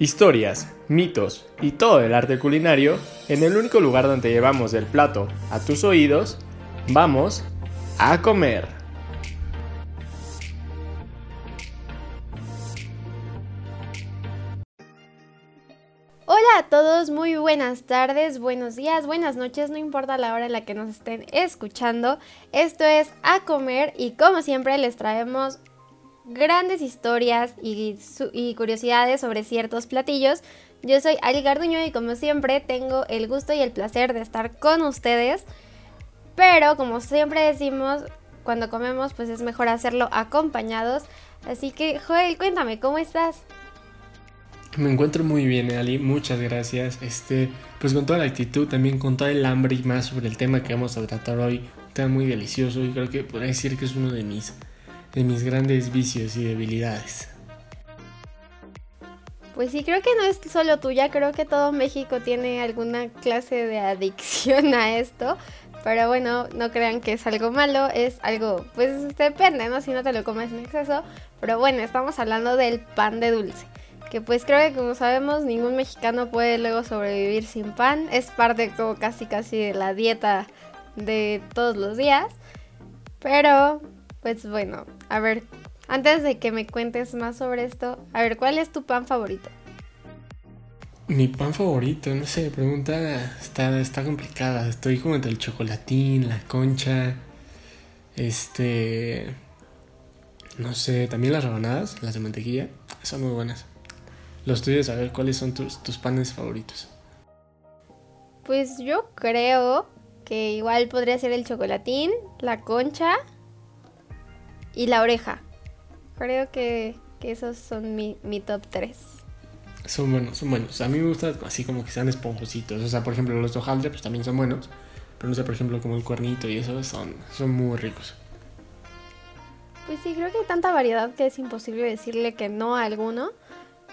Historias, mitos y todo el arte culinario en el único lugar donde llevamos el plato a tus oídos, vamos a comer. Hola a todos, muy buenas tardes, buenos días, buenas noches, no importa la hora en la que nos estén escuchando. Esto es A Comer y como siempre les traemos grandes historias y, curiosidades sobre ciertos platillos. Yo soy Ali Garduño y como siempre tengo el gusto y el placer de estar con ustedes. Pero como siempre decimos, cuando comemos pues es mejor hacerlo acompañados. Así que Joel, cuéntame, ¿cómo estás? Me encuentro muy bien, Ali, muchas gracias. Este, pues con toda la actitud, también con todo el hambre y más sobre el tema que vamos a tratar hoy. Está muy delicioso y creo que podría decir que es uno de mis de mis grandes vicios y debilidades. Pues sí, creo que no es solo tuya, creo que todo México tiene alguna clase de adicción a esto. Pero bueno, no crean que es algo malo, es algo, pues depende, ¿no? Si no te lo comes en exceso. Pero bueno, estamos hablando del pan de dulce. Que pues creo que como sabemos, ningún mexicano puede luego sobrevivir sin pan. Es parte como casi casi de la dieta de todos los días. Pero pues bueno, a ver, antes de que me cuentes más sobre esto, a ver, ¿cuál es tu pan favorito? Mi pan favorito, no sé, pregunta está, está complicada. Estoy como entre el chocolatín, la concha, este... No sé, también las rebanadas, las de mantequilla, son muy buenas. Los tuyos, a ver, ¿cuáles son tus, tus panes favoritos? Pues yo creo que igual podría ser el chocolatín, la concha y la oreja. Creo que, esos son mi, top 3. Son buenos, son buenos. A mí me gusta así como que sean esponjositos. O sea, por ejemplo, los hojaldre pues también son buenos. Pero no sé, por ejemplo, como el cuernito y eso son, son muy ricos. Pues sí, creo que hay tanta variedad que es imposible decirle que no a alguno.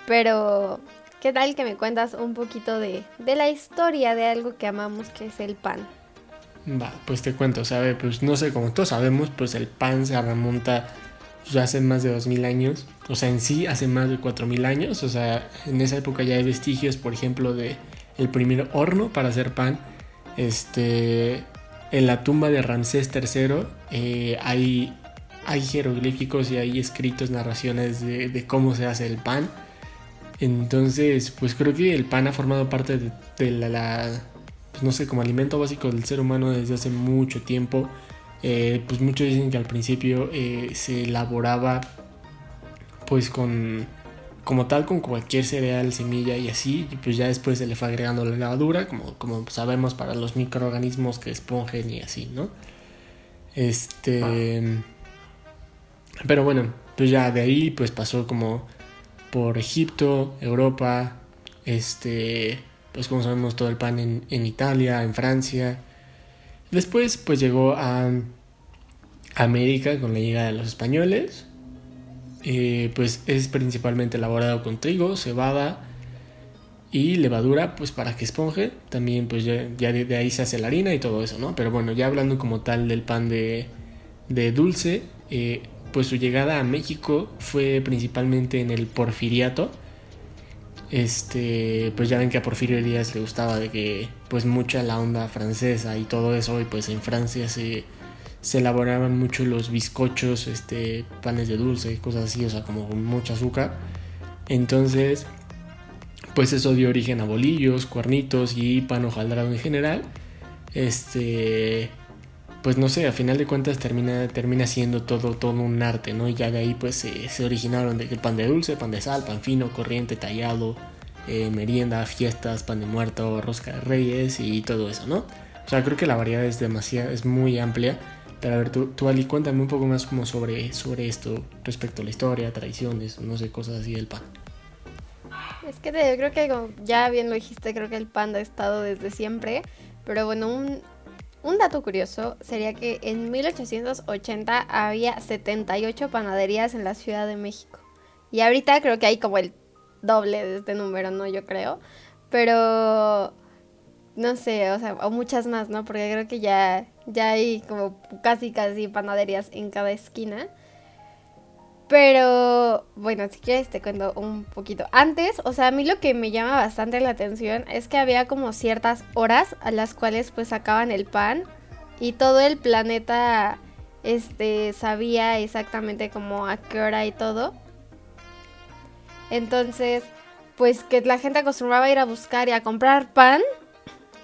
Pero, ¿qué tal que me cuentas un poquito de, de la historia de algo que amamos que es el pan? Va, pues te cuento, ¿sabe? Pues no sé, como todos sabemos, pues el pan se remonta ya hace más de 2000 años, o sea, en sí hace más de 4000 años, o sea, en esa época ya hay vestigios, por ejemplo, de el primer horno para hacer pan. Este, en la tumba de Ramsés III eh, hay, hay jeroglíficos y hay escritos narraciones de, cómo se hace el pan. Entonces, pues creo que el pan ha formado parte de, la pues no sé, como alimento básico del ser humano desde hace mucho tiempo. Eh, pues muchos dicen que al principio eh, se elaboraba pues con como tal con cualquier cereal, semilla y así, y pues ya después se le fue agregando la levadura, como, como sabemos para los microorganismos que esponjen y así, ¿no? Este... Pero bueno, pues ya de ahí pues pasó como por Egipto, Europa, este pues como sabemos todo el pan en, Italia, en Francia. Después pues llegó a América con la llegada de los españoles. Eh, pues es principalmente elaborado con trigo, cebada y levadura pues para que esponje. También pues ya, de, ahí se hace la harina y todo eso, ¿no? Pero bueno, ya hablando como tal del pan de, dulce, eh, pues su llegada a México fue principalmente en el porfiriato este, pues ya ven que a Porfirio Díaz le gustaba de que, pues mucha la onda francesa y todo eso, y pues en Francia se, se elaboraban mucho los bizcochos, este, panes de dulce y cosas así, o sea, como con mucho azúcar. Entonces, pues eso dio origen a bolillos, cuernitos y pan hojaldrado en general. Este, pues no sé, a final de cuentas termina, termina siendo todo, todo un arte, ¿no? Y ya de ahí pues se, originaron el pan de dulce, pan de sal, pan fino, corriente, tallado, eh, merienda, fiestas, pan de muerto, rosca de reyes y todo eso, ¿no? O sea, creo que la variedad es demasiado, es muy amplia. Pero a ver, tú, tú Ali, cuéntame un poco más como sobre, sobre esto respecto a la historia, tradiciones, no sé, cosas así del pan. Es que yo creo que como ya bien lo dijiste, creo que el pan ha estado desde siempre. Pero bueno, un, un dato curioso sería que en 1880 había 78 panaderías en la Ciudad de México. Y ahorita creo que hay como el doble de este número, ¿no? Yo creo. Pero no sé, o sea, o muchas más, ¿no? Porque creo que ya, ya hay como casi casi panaderías en cada esquina. Pero bueno, si quieres te cuento un poquito. Antes, o sea, a mí lo que me llama bastante la atención es que había como ciertas horas a las cuales pues sacaban el pan y todo el planeta este sabía exactamente como a qué hora y todo. Entonces, pues que la gente acostumbraba a ir a buscar y a comprar pan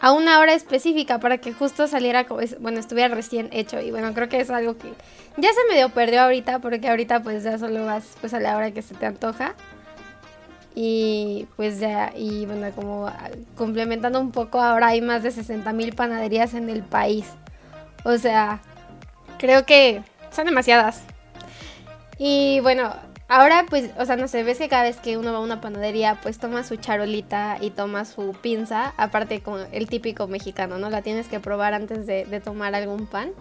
a una hora específica para que justo saliera, bueno, estuviera recién hecho. Y bueno, creo que es algo que ya se medio perdió ahorita, porque ahorita pues ya solo vas pues a la hora que se te antoja. Y pues ya, y bueno, como complementando un poco, ahora hay más de 60 mil panaderías en el país. O sea, creo que son demasiadas. Y bueno, Ahora, pues, o sea, no sé, ves que cada vez que uno va a una panadería, pues toma su charolita y toma su pinza, aparte con el típico mexicano, ¿no? La tienes que probar antes de, tomar algún pan.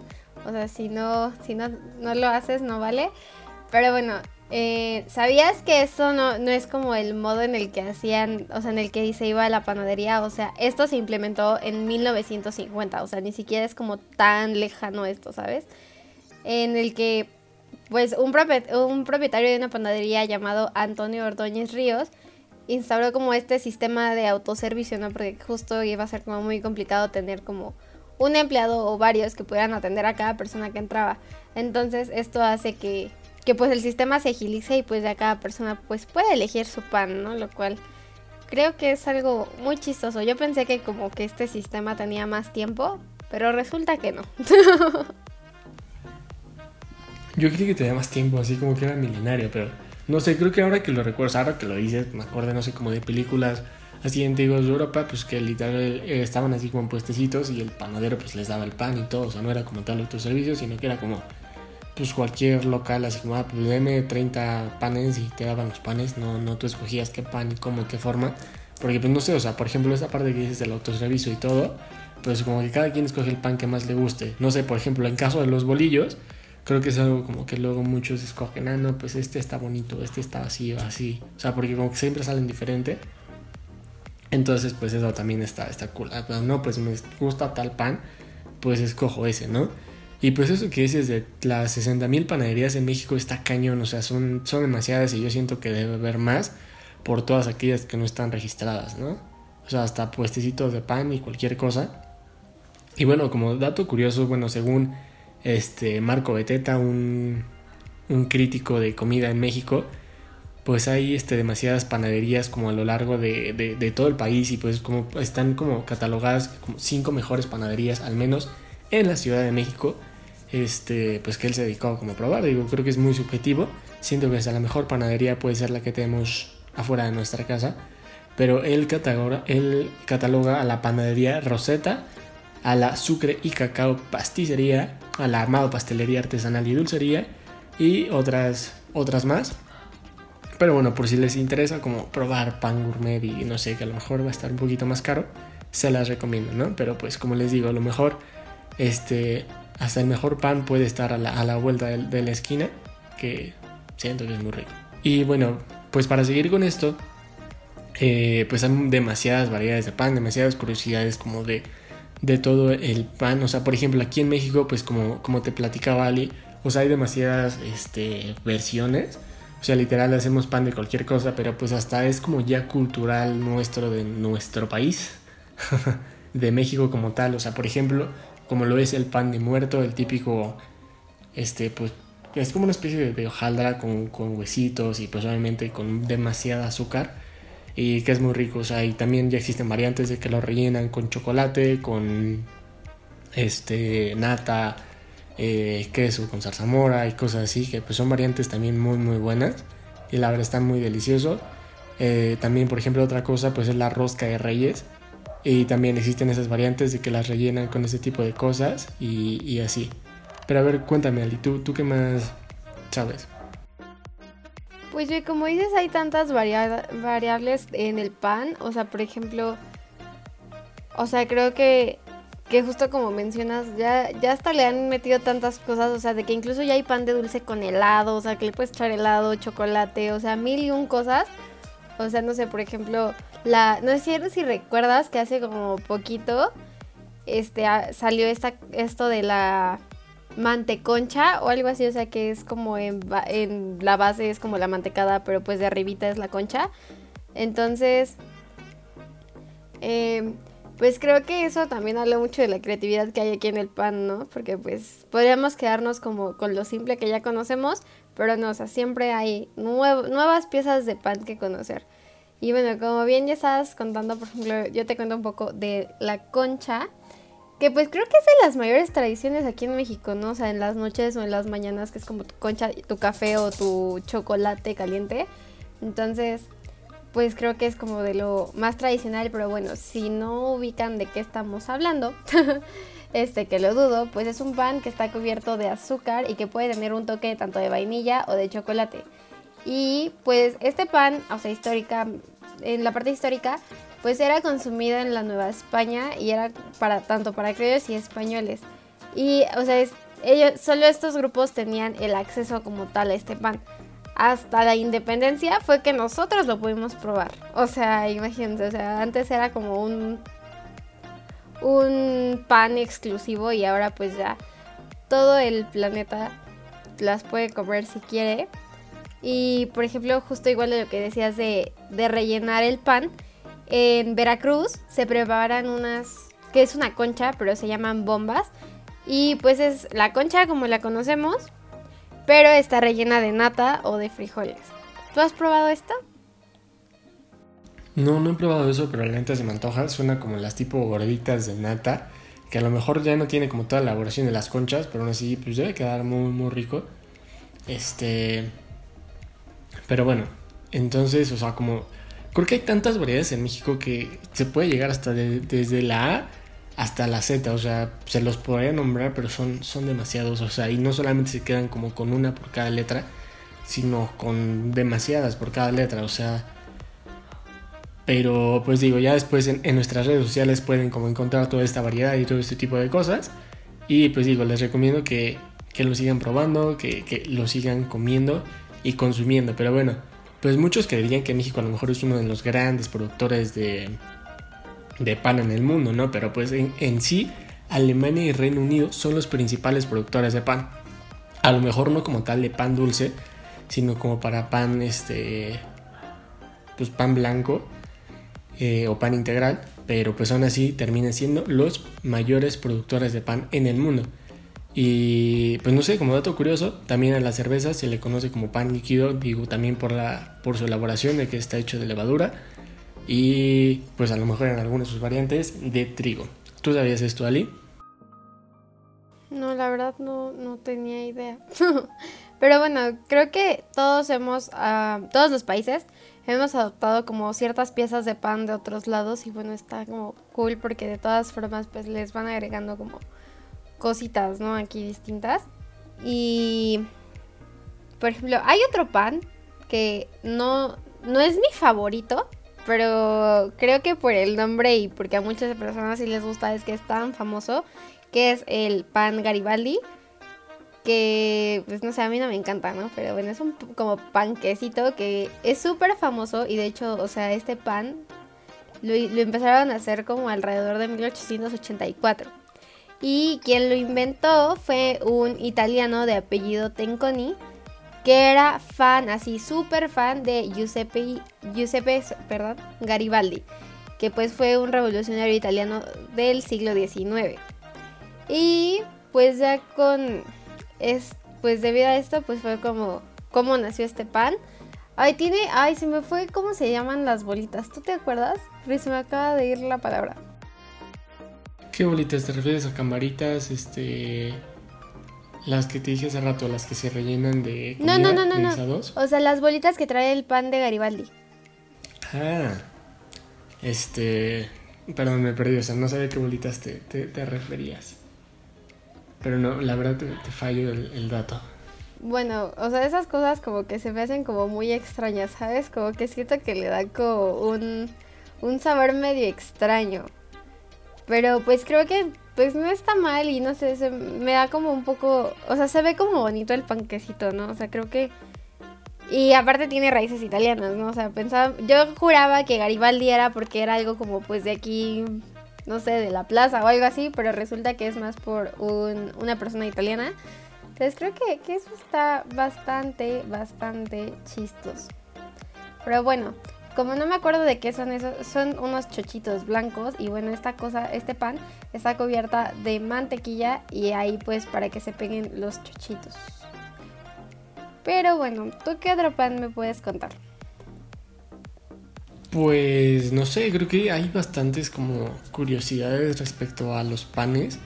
O sea, si no, si no, no lo haces, no vale. Pero bueno, eh, ¿sabías que eso no, no es como el modo en el que hacían, o sea, en el que se iba a la panadería? O sea, esto se implementó en 1950, o sea, ni siquiera es como tan lejano esto, ¿sabes? En el que pues un, propietario de una panadería llamado Antonio Ordóñez Ríos instauró como este sistema de autoservicio, ¿no? Porque justo iba a ser como muy complicado tener como un empleado o varios que pudieran atender a cada persona que entraba. Entonces esto hace que, que pues el sistema se agilice y pues ya cada persona pues puede elegir su pan, ¿no? Lo cual creo que es algo muy chistoso. Yo pensé que como que este sistema tenía más tiempo, pero resulta que no. Yo creí que tenía más tiempo, así como que era milenario, pero no sé, creo que ahora que lo recuerdo, ahora que lo dices, me acuerdo, no sé, como de películas así antiguas de Europa, pues que literal eh, estaban así como en puestecitos y el panadero pues les daba el pan y todo, o sea, no era como tal servicio, sino que era como pues cualquier local, así como, ah, pues deme 30 panes y te daban los panes, no, no tú escogías qué pan y cómo, qué forma, porque pues no sé, o sea, por ejemplo, esa parte que dices del autoservicio y todo, pues como que cada quien escoge el pan que más le guste, no sé, por ejemplo, en caso de los bolillos, creo que es algo como que luego muchos escogen, ah, no, pues este está bonito, este está así o así. O sea, porque como que siempre salen diferente. Entonces, pues eso también está, está cool. Ah, pues, no, pues me gusta tal pan, pues escojo ese, ¿no? Y pues eso que dices de las 60 mil panaderías en México está cañón, o sea, son, son demasiadas y yo siento que debe haber más por todas aquellas que no están registradas, ¿no? O sea, hasta puestecitos de pan y cualquier cosa. Y bueno, como dato curioso, bueno, según este Marco Beteta, un, crítico de comida en México, pues hay este, demasiadas panaderías como a lo largo de, todo el país y pues como están como catalogadas como cinco mejores panaderías al menos en la Ciudad de México, este, pues que él se dedicó como a probar, digo, creo que es muy subjetivo, siento que hasta la mejor panadería puede ser la que tenemos afuera de nuestra casa, pero él cataloga, él cataloga a la panadería Rosetta, a la Sucre y Cacao Pasticería, a la Armado Pastelería Artesanal y Dulcería y otras, otras más. Pero bueno, por si les interesa como probar pan gourmet y no sé, que a lo mejor va a estar un poquito más caro, se las recomiendo, ¿no? Pero pues como les digo, a lo mejor este, hasta el mejor pan puede estar a la, vuelta de, la esquina, que siento que es muy rico. Y bueno, pues para seguir con esto, eh, pues hay demasiadas variedades de pan, demasiadas curiosidades como de de todo el pan. O sea, por ejemplo, aquí en México, pues como, como te platicaba Ali, o sea, hay demasiadas este, versiones. O sea, literal hacemos pan de cualquier cosa, pero pues hasta es como ya cultural nuestro de nuestro país, de México como tal. O sea, por ejemplo, como lo es el pan de muerto, el típico, este, pues es como una especie de, hojaldra con, con huesitos y pues obviamente con demasiada azúcar y que es muy rico. O sea, y también ya existen variantes de que lo rellenan con chocolate, con este nata, eh, queso, con zarzamora y cosas así, que pues son variantes también muy muy buenas y la verdad están muy deliciosos. Eh, también, por ejemplo, otra cosa pues es la rosca de reyes y también existen esas variantes de que las rellenan con ese tipo de cosas y, y así. Pero a ver, cuéntame, Ali, ¿tú, tú qué más sabes? Pues como dices, hay tantas variables en el pan. O sea, por ejemplo, o sea, creo que, que justo como mencionas, ya, ya hasta le han metido tantas cosas. O sea, de que incluso ya hay pan de dulce con helado. O sea, que le puedes echar helado, chocolate. O sea, mil y un cosas. O sea, no sé, por ejemplo, la. No sé si recuerdas que hace como poquito. Este salió esta, esto de la manteconcha o algo así, o sea que es como en, en la base es como la mantecada, pero pues de arribita es la concha. Entonces, eh, pues creo que eso también habla mucho de la creatividad que hay aquí en el pan, ¿no? Porque pues podríamos quedarnos como con lo simple que ya conocemos, pero no, o sea, siempre hay nuevas piezas de pan que conocer. Y bueno, como bien ya estabas contando, por ejemplo, yo te cuento un poco de la concha, que pues creo que es de las mayores tradiciones aquí en México, ¿no? O sea, en las noches o en las mañanas, que es como tu concha, tu café o tu chocolate caliente. Entonces, pues creo que es como de lo más tradicional, pero bueno, si no ubican de qué estamos hablando, este que lo dudo, pues es un pan que está cubierto de azúcar y que puede tener un toque tanto de vainilla o de chocolate. Y pues este pan, o sea, histórica, en la parte histórica, pues era consumido en la Nueva España y era para tanto para criollos y españoles. Y, o sea, ellos, solo estos grupos tenían el acceso como tal a este pan hasta la independencia fue que nosotros lo pudimos probar. O sea, imagínense, o sea, antes era como un un pan exclusivo y ahora pues ya todo el planeta las puede comer si quiere. Y por ejemplo, justo igual de lo que decías de, de rellenar el pan, en Veracruz se preparan unas, que es una concha, pero se llaman bombas. Y pues es la concha como la conocemos, pero está rellena de nata o de frijoles. ¿Tú has probado esto? No, no he probado eso, pero la neta se me antoja. Suena como las tipo gorditas de nata, que a lo mejor ya no tiene como toda la elaboración de las conchas, pero aún así pues debe quedar muy, muy rico. Este... Pero bueno, entonces, o sea, como... Creo que hay tantas variedades en México que se puede llegar hasta desde la A hasta la Z, o sea, se los podría nombrar, pero son, son demasiados, o sea, y no solamente se quedan como con una por cada letra, sino con demasiadas por cada letra, o sea, pero pues digo, ya después en, nuestras redes sociales pueden como encontrar toda esta variedad y todo este tipo de cosas, y pues digo, les recomiendo que, que lo sigan probando, que, que lo sigan comiendo y consumiendo, pero bueno, pues muchos creerían que México a lo mejor es uno de los grandes productores de de pan en el mundo, ¿no? Pero pues en, sí, Alemania y Reino Unido son los principales productores de pan. A lo mejor no como tal de pan dulce, sino como para pan, este, pues pan blanco eh, o pan integral, pero pues aún así terminan siendo los mayores productores de pan en el mundo. Y pues no sé, como dato curioso, también a la cerveza se le conoce como pan líquido, digo también por, la, por su elaboración de que está hecho de levadura y pues a lo mejor en algunas de sus variantes de trigo. ¿Tú sabías esto, Ali? No, la verdad no, no tenía idea. Pero bueno, creo que todos hemos, uh, todos los países hemos adoptado como ciertas piezas de pan de otros lados y bueno, está como cool porque de todas formas pues les van agregando como cositas, ¿no? Aquí distintas. Y, por ejemplo, hay otro pan que no, no es mi favorito, pero creo que por el nombre y porque a muchas personas sí les gusta es que es tan famoso, que es el pan Garibaldi, que pues no sé, a mí no me encanta, ¿no? Pero bueno, es un como panquecito que es súper famoso y de hecho, o sea, este pan lo, lo empezaron a hacer como alrededor de 1884. Y quien lo inventó fue un italiano de apellido Tenconi, que era fan, así súper fan de Giuseppe, Giuseppe perdón, Garibaldi, que pues fue un revolucionario italiano del siglo XIX. Y pues ya con, es, pues debido a esto, pues fue como, cómo nació este pan. Ay, tiene, ay, se me fue cómo se llaman las bolitas, ¿tú te acuerdas? Pero se me acaba de ir la palabra. ¿Qué bolitas? ¿Te refieres a camaritas? Este... Las que te dije hace rato, las que se rellenan de no, no, no, no, no. O sea, las bolitas que trae el pan de Garibaldi. Ah. Este. Perdón, me perdí. O sea, no sabía qué bolitas te, te, referías. Pero no, la verdad te, te fallo el, el, dato. Bueno, o sea, esas cosas como que se me hacen como muy extrañas, ¿sabes? Como que siento que le da como un, un sabor medio extraño. Pero pues creo que pues no está mal y no sé, se me da como un poco, o sea, se ve como bonito el panquecito, ¿no? O sea, creo que... Y aparte tiene raíces italianas, ¿no? O sea, pensaba, yo juraba que Garibaldi era porque era algo como pues de aquí, no sé, de la plaza o algo así, pero resulta que es más por una persona italiana. Entonces creo que, que eso está bastante, bastante chistoso. Pero bueno, como no me acuerdo de qué son esos, son unos chochitos blancos y bueno, esta cosa, este pan está cubierta de mantequilla y ahí pues para que se peguen los chochitos. Pero bueno, ¿tú qué otro pan me puedes contar? Pues no sé, creo que hay bastantes como curiosidades respecto a los panes.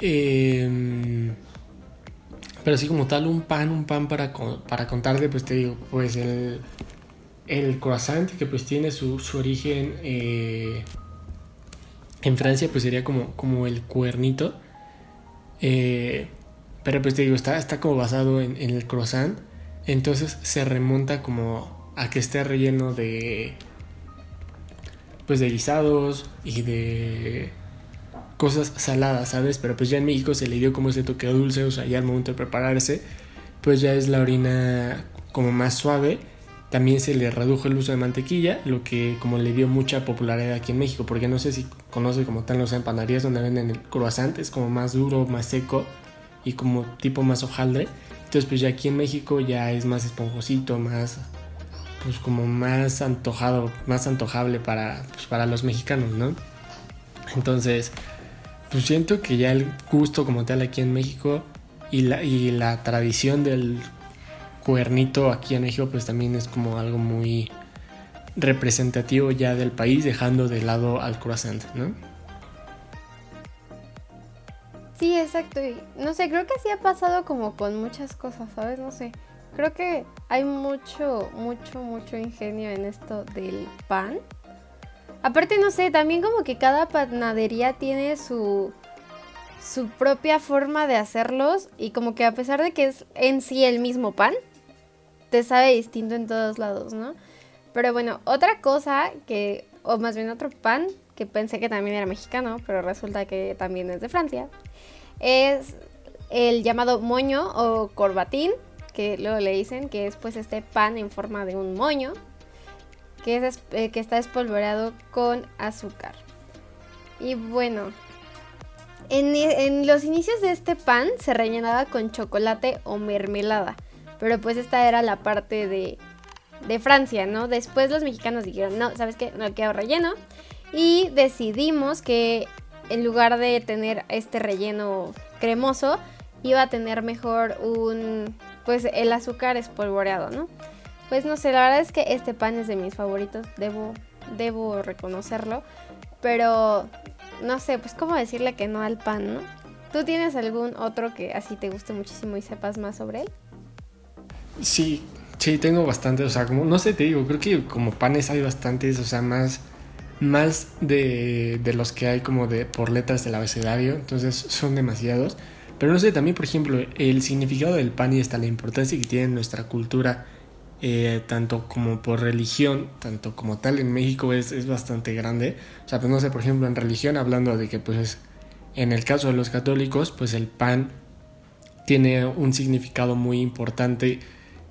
Em, pero así como tal, un pan, un pan para, para contarte, pues te digo, pues el, el croissant, que pues tiene su, origen eh, en Francia, pues sería como, como el cuernito. Eh, pero pues te digo, está, está como basado en, el croissant. Entonces se remonta como a que esté relleno de... Pues de guisados y de cosas saladas, ¿sabes? Pero pues ya en México se le dio como ese toque dulce, o sea, ya al momento de prepararse, pues ya es la orina como más suave también se le redujo el uso de mantequilla, lo que como le dio mucha popularidad aquí en México, porque no sé si conoce como están los empanaderías donde venden el croissant, es como más duro, más seco y como tipo más hojaldre. Entonces pues ya aquí en México ya es más esponjosito, más pues como más antojado, más antojable para, pues, para los mexicanos, ¿no? Entonces, pues siento que ya el gusto como tal aquí en México y la, y la tradición del cuernito aquí en México pues también es como algo muy representativo ya del país dejando de lado al croissant, ¿no? Sí, exacto. no sé, creo que sí ha pasado como con muchas cosas, ¿sabes? No sé. Creo que hay mucho, mucho, mucho ingenio en esto del pan. Aparte, no sé, también como que cada panadería tiene su, su propia forma de hacerlos y como que a pesar de que es en sí el mismo pan, te sabe distinto en todos lados, ¿no? Pero bueno, otra cosa que, o más bien otro pan, que pensé que también era mexicano, pero resulta que también es de Francia, es el llamado moño o corbatín, que luego le dicen que es pues este pan en forma de un moño, que, es, eh, que está espolvoreado con azúcar. Y bueno, en, en los inicios de este pan se rellenaba con chocolate o mermelada pero pues esta era la parte de, de Francia, ¿no? Después los mexicanos dijeron, no, ¿sabes qué? No quedó relleno. Y decidimos que en lugar de tener este relleno cremoso, iba a tener mejor un, pues el azúcar espolvoreado, ¿no? Pues no sé, la verdad es que este pan es de mis favoritos, debo, debo reconocerlo, pero no sé, pues cómo decirle que no al pan, ¿no? ¿Tú tienes algún otro que así te guste muchísimo y sepas más sobre él? Sí, sí, tengo bastante, o sea, como, no sé, te digo, creo que como panes hay bastantes, o sea, más, más de, de los que hay como de por letras del abecedario, entonces son demasiados. Pero no sé, también, por ejemplo, el significado del pan y hasta la importancia que tiene en nuestra cultura, eh, tanto como por religión, tanto como tal en México es, es bastante grande. O sea, pues no sé, por ejemplo, en religión, hablando de que, pues, en el caso de los católicos, pues el pan tiene un significado muy importante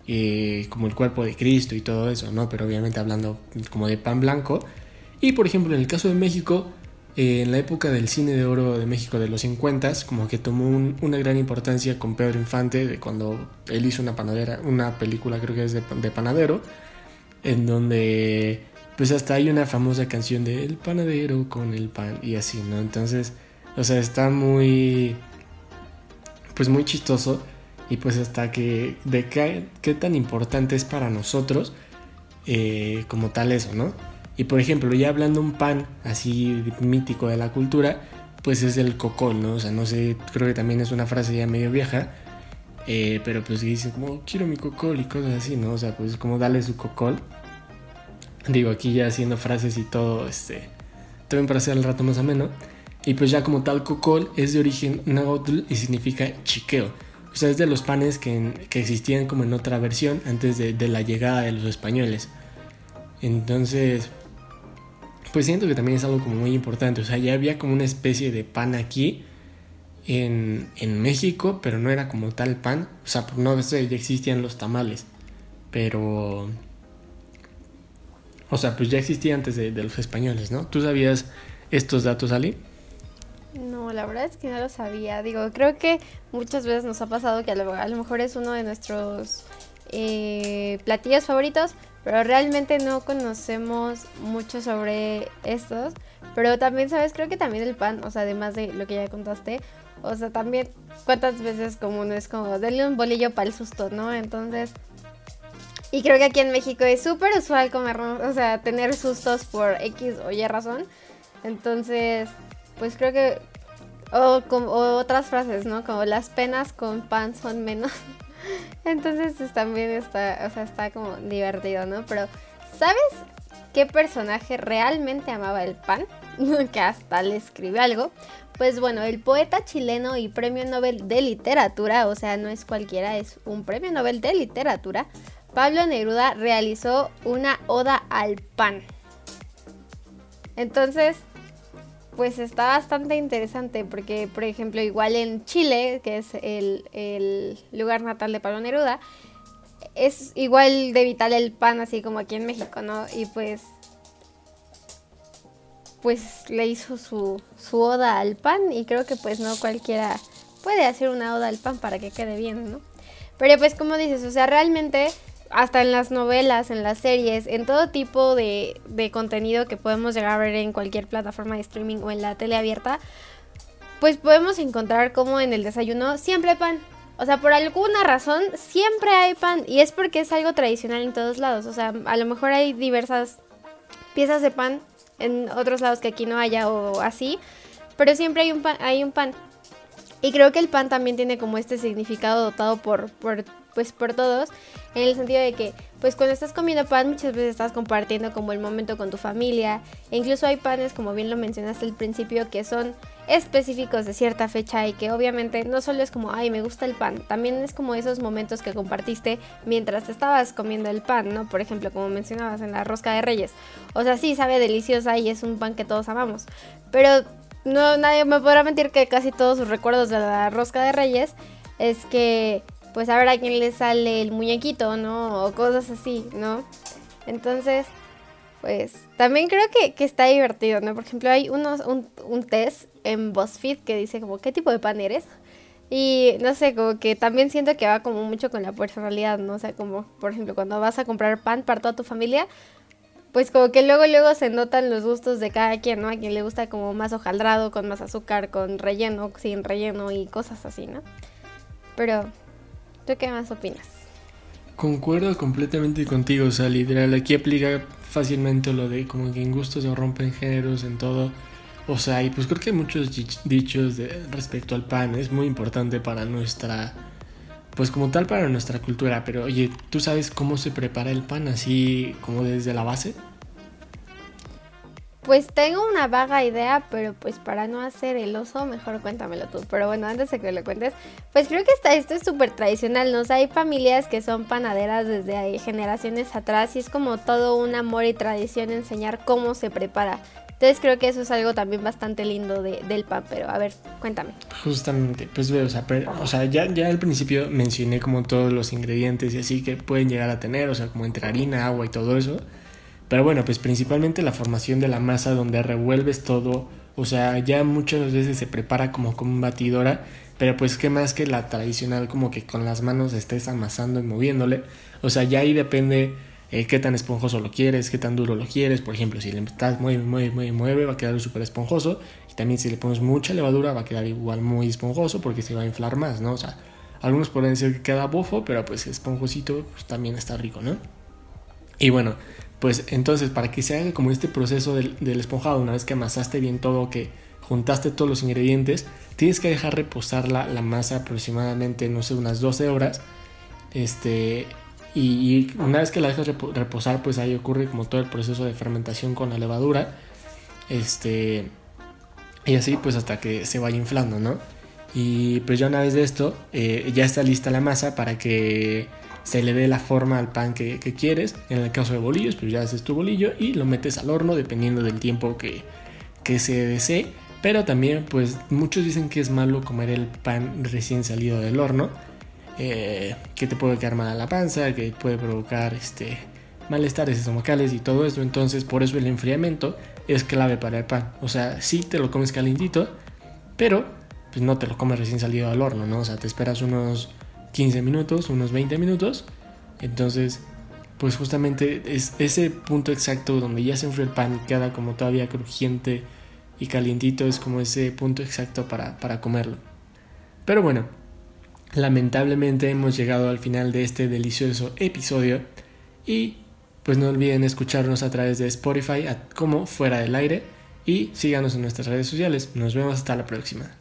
eh, como el cuerpo de Cristo y todo eso, ¿no? Pero obviamente hablando como de pan blanco. Y por ejemplo, en el caso de México, eh, en la época del cine de oro de México de los 50, como que tomó una gran importancia con Pedro Infante, de cuando él hizo una panadera, una película creo que es de, de panadero, en donde pues hasta hay una famosa canción de El panadero con el pan y así, ¿no? Entonces, o sea, está muy, pues muy chistoso y pues hasta que de qué, qué tan importante es para nosotros eh, como tal eso, ¿no? Y por ejemplo, ya hablando un pan así mítico de la cultura, pues es el cocol, ¿no? O sea, no sé, creo que también es una frase ya medio vieja, eh, pero pues dicen como, quiero mi cocol y cosas así, ¿no? O sea, pues como darle su cocol. Digo, aquí ya haciendo frases y todo, este, también para hacer el rato más ameno. Y pues ya como tal, cocol es de origen náhuatl y significa chiqueo. O sea, es de los panes que, existían como en otra versión antes de, la llegada de los españoles. Entonces, pues siento que también es algo como muy importante. O sea, ya había como una especie de pan aquí en, México, pero no era como tal pan. O sea, no sé, ya existían los tamales. Pero... O sea, pues ya existía antes de, de los españoles, ¿no? Tú sabías estos datos, Ali? La verdad es que no lo sabía. Digo, creo que muchas veces nos ha pasado que a lo, mejor es uno de nuestros eh, platillos favoritos, pero realmente no conocemos mucho sobre estos. Pero también, ¿sabes? Creo que también el pan, o sea, además de lo que ya contaste, o sea, también cuántas veces como uno es como, denle un bolillo para el susto, ¿no? Entonces, y creo que aquí en México es súper usual comer, o sea, tener sustos por X o Y razón. Entonces, pues creo que, o, como, otras frases, ¿no? Como las penas con pan son menos. Entonces pues, también está, o sea, está como divertido, ¿no? Pero, ¿sabes qué personaje realmente amaba el pan? que hasta le escribe algo. Pues bueno, el poeta chileno y premio Nobel de literatura, o sea, no es cualquiera, es un premio Nobel de literatura, Pablo Neruda realizó una oda al pan. Entonces, pues está bastante interesante porque, por ejemplo, igual en Chile, que es el, el lugar natal de Pablo Neruda, es igual de vital el pan, así como aquí en México, ¿no? Y pues pues le hizo su, su oda al pan y creo que pues no cualquiera puede hacer una oda al pan para que quede bien, ¿no? Pero pues como dices, o sea, realmente hasta en las novelas, en las series, en todo tipo de, de contenido que podemos llegar a ver en cualquier plataforma de streaming o en la tele abierta, pues podemos encontrar como en el desayuno siempre pan. O sea, por alguna razón siempre hay pan y es porque es algo tradicional en todos lados. O sea, a lo mejor hay diversas piezas de pan en otros lados que aquí no haya o así, pero siempre hay un pan, hay un pan. Y creo que el pan también tiene como este significado dotado por, por, pues, por todos, en el sentido de que, pues cuando estás comiendo pan muchas veces estás compartiendo como el momento con tu familia, e incluso hay panes, como bien lo mencionaste al principio, que son específicos de cierta fecha y que obviamente no solo es como, ay, me gusta el pan, también es como esos momentos que compartiste mientras estabas comiendo el pan, ¿no? Por ejemplo, como mencionabas en la rosca de reyes. O sea, sí, sabe deliciosa y es un pan que todos amamos, pero no nadie me podrá mentir que casi todos sus recuerdos de la rosca de reyes es que pues a ver a quién le sale el muñequito, ¿no? O cosas así, ¿no? Entonces, pues también creo que, está divertido, ¿no? Por ejemplo, hay unos, un, un, test en BuzzFeed que dice como qué tipo de pan eres. Y no sé, como que también siento que va como mucho con la personalidad, ¿no? O sea, como por ejemplo cuando vas a comprar pan para toda tu familia, pues como que luego luego se notan los gustos de cada quien, ¿no? A quien le gusta como más hojaldrado, con más azúcar, con relleno, sin relleno y cosas así, ¿no? Pero, ¿tú qué más opinas? Concuerdo completamente contigo, o sea, literal, aquí aplica fácilmente lo de como que en gustos se rompen géneros en todo. O sea, y pues creo que hay muchos dichos de, respecto al pan, es muy importante para nuestra, pues como tal para nuestra cultura, pero oye, ¿tú sabes cómo se prepara el pan así como desde la base? Pues tengo una vaga idea, pero pues para no hacer el oso, mejor cuéntamelo tú. Pero bueno, antes de que lo cuentes, pues creo que está, esto es súper tradicional, ¿no? Hay familias que son panaderas desde generaciones atrás y es como todo un amor y tradición enseñar cómo se prepara. Entonces creo que eso es algo también bastante lindo del pan, pero a ver, cuéntame. Justamente, pues veo, o sea, o sea ya, ya al principio mencioné como todos los ingredientes y así que pueden llegar a tener, o sea, como entre harina, agua y todo eso. Pero bueno, pues principalmente la formación de la masa donde revuelves todo, o sea, ya muchas veces se prepara como con batidora, pero pues qué más que la tradicional como que con las manos estés amasando y moviéndole, o sea, ya ahí depende eh, qué tan esponjoso lo quieres, qué tan duro lo quieres, por ejemplo, si le estás mueve, mueve, mueve, mueve, va a quedar súper esponjoso, y también si le pones mucha levadura va a quedar igual muy esponjoso porque se va a inflar más, ¿no? O sea, algunos pueden decir que queda bofo, pero pues esponjosito pues, también está rico, ¿no? Y bueno, pues entonces para que se haga como este proceso del, esponjado, una vez que amasaste bien todo, que juntaste todos los ingredientes, tienes que dejar reposar la, masa aproximadamente, no sé, unas 12 horas. Este, y, una vez que la dejas reposar, pues ahí ocurre como todo el proceso de fermentación con la levadura. Este, y así pues hasta que se vaya inflando, ¿no? Y pues ya una vez de esto, eh, ya está lista la masa para que se le dé la forma al pan que, quieres. En el caso de bolillos, pues ya haces tu bolillo y lo metes al horno dependiendo del tiempo que, se desee. Pero también, pues muchos dicen que es malo comer el pan recién salido del horno. Eh, que te puede quedar mal a la panza, que puede provocar este, malestares estomacales y todo eso. Entonces, por eso el enfriamiento es clave para el pan. O sea, sí te lo comes calientito, pero pues no te lo comes recién salido al horno, ¿no? O sea, te esperas unos 15 minutos, unos 20 minutos. Entonces, pues justamente es ese punto exacto donde ya se enfrió el pan y queda como todavía crujiente y calientito, es como ese punto exacto para, para comerlo. Pero bueno, lamentablemente hemos llegado al final de este delicioso episodio y pues no olviden escucharnos a través de Spotify como fuera del aire y síganos en nuestras redes sociales. Nos vemos hasta la próxima.